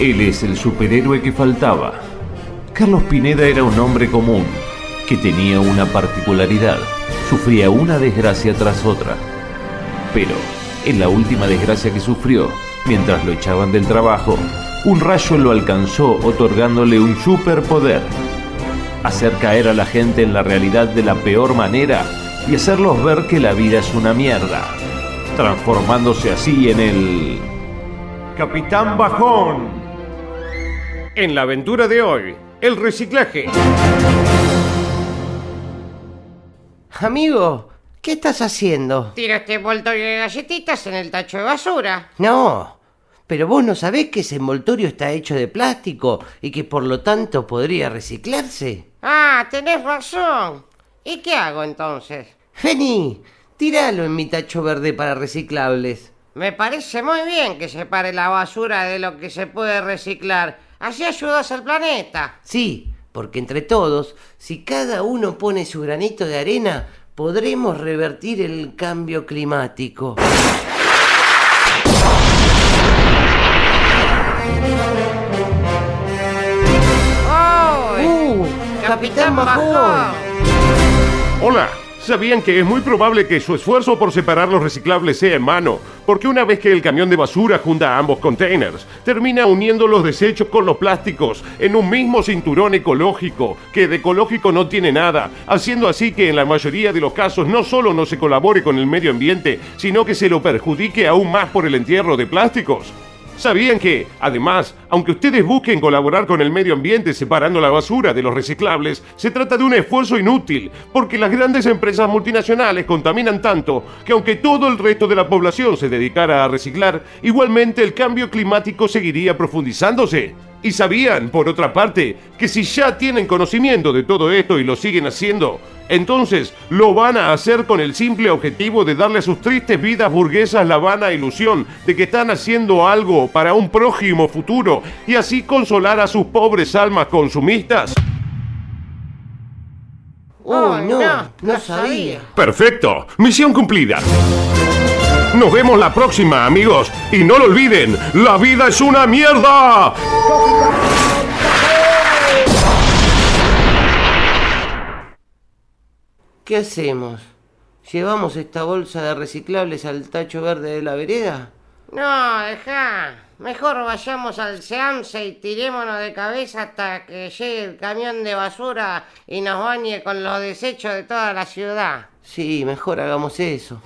Él es el superhéroe que faltaba. Carlos Pineda era un hombre común, que tenía una particularidad. Sufría una desgracia tras otra. Pero, en la última desgracia que sufrió, mientras lo echaban del trabajo, un rayo lo alcanzó otorgándole un superpoder. Hacer caer a la gente en la realidad de la peor manera y hacerlos ver que la vida es una mierda, transformándose así en el... Capitán Bajón. En la aventura de hoy, el reciclaje. Amigo, ¿qué estás haciendo? Tira este envoltorio de galletitas en el tacho de basura. No, pero vos no sabés que ese envoltorio está hecho de plástico y que por lo tanto podría reciclarse. Ah, tenés razón. ¿Y qué hago entonces? Vení, tíralo en mi tacho verde para reciclables. Me parece muy bien que separe la basura de lo que se puede reciclar. Así ayudas al planeta. Sí, porque entre todos, si cada uno pone su granito de arena, podremos revertir el cambio climático. ¡Uh! ¡Capitán Bajón! Hola. ¿Sabían que es muy probable que su esfuerzo por separar los reciclables sea en vano? Porque una vez que el camión de basura junta ambos containers, termina uniendo los desechos con los plásticos en un mismo cinturón ecológico, que de ecológico no tiene nada, haciendo así que en la mayoría de los casos no solo no se colabore con el medio ambiente, sino que se lo perjudique aún más por el entierro de plásticos. ¿Sabían que, además, aunque ustedes busquen colaborar con el medio ambiente separando la basura de los reciclables, se trata de un esfuerzo inútil, porque las grandes empresas multinacionales contaminan tanto que aunque todo el resto de la población se dedicara a reciclar, igualmente el cambio climático seguiría profundizándose? ¿Y sabían, por otra parte, que si ya tienen conocimiento de todo esto y lo siguen haciendo, entonces lo van a hacer con el simple objetivo de darle a sus tristes vidas burguesas la vana ilusión de que están haciendo algo para un próximo futuro y así consolar a sus pobres almas consumistas? ¡Oh, No, no sabía. Perfecto, misión cumplida. Nos vemos la próxima, amigos. Y no lo olviden, la vida es una mierda. ¿Qué hacemos? ¿Llevamos esta bolsa de reciclables al tacho verde de la vereda? No, deja. Mejor vayamos al Seamse y tirémonos de cabeza hasta que llegue el camión de basura y nos bañe con los desechos de toda la ciudad. Sí, mejor hagamos eso.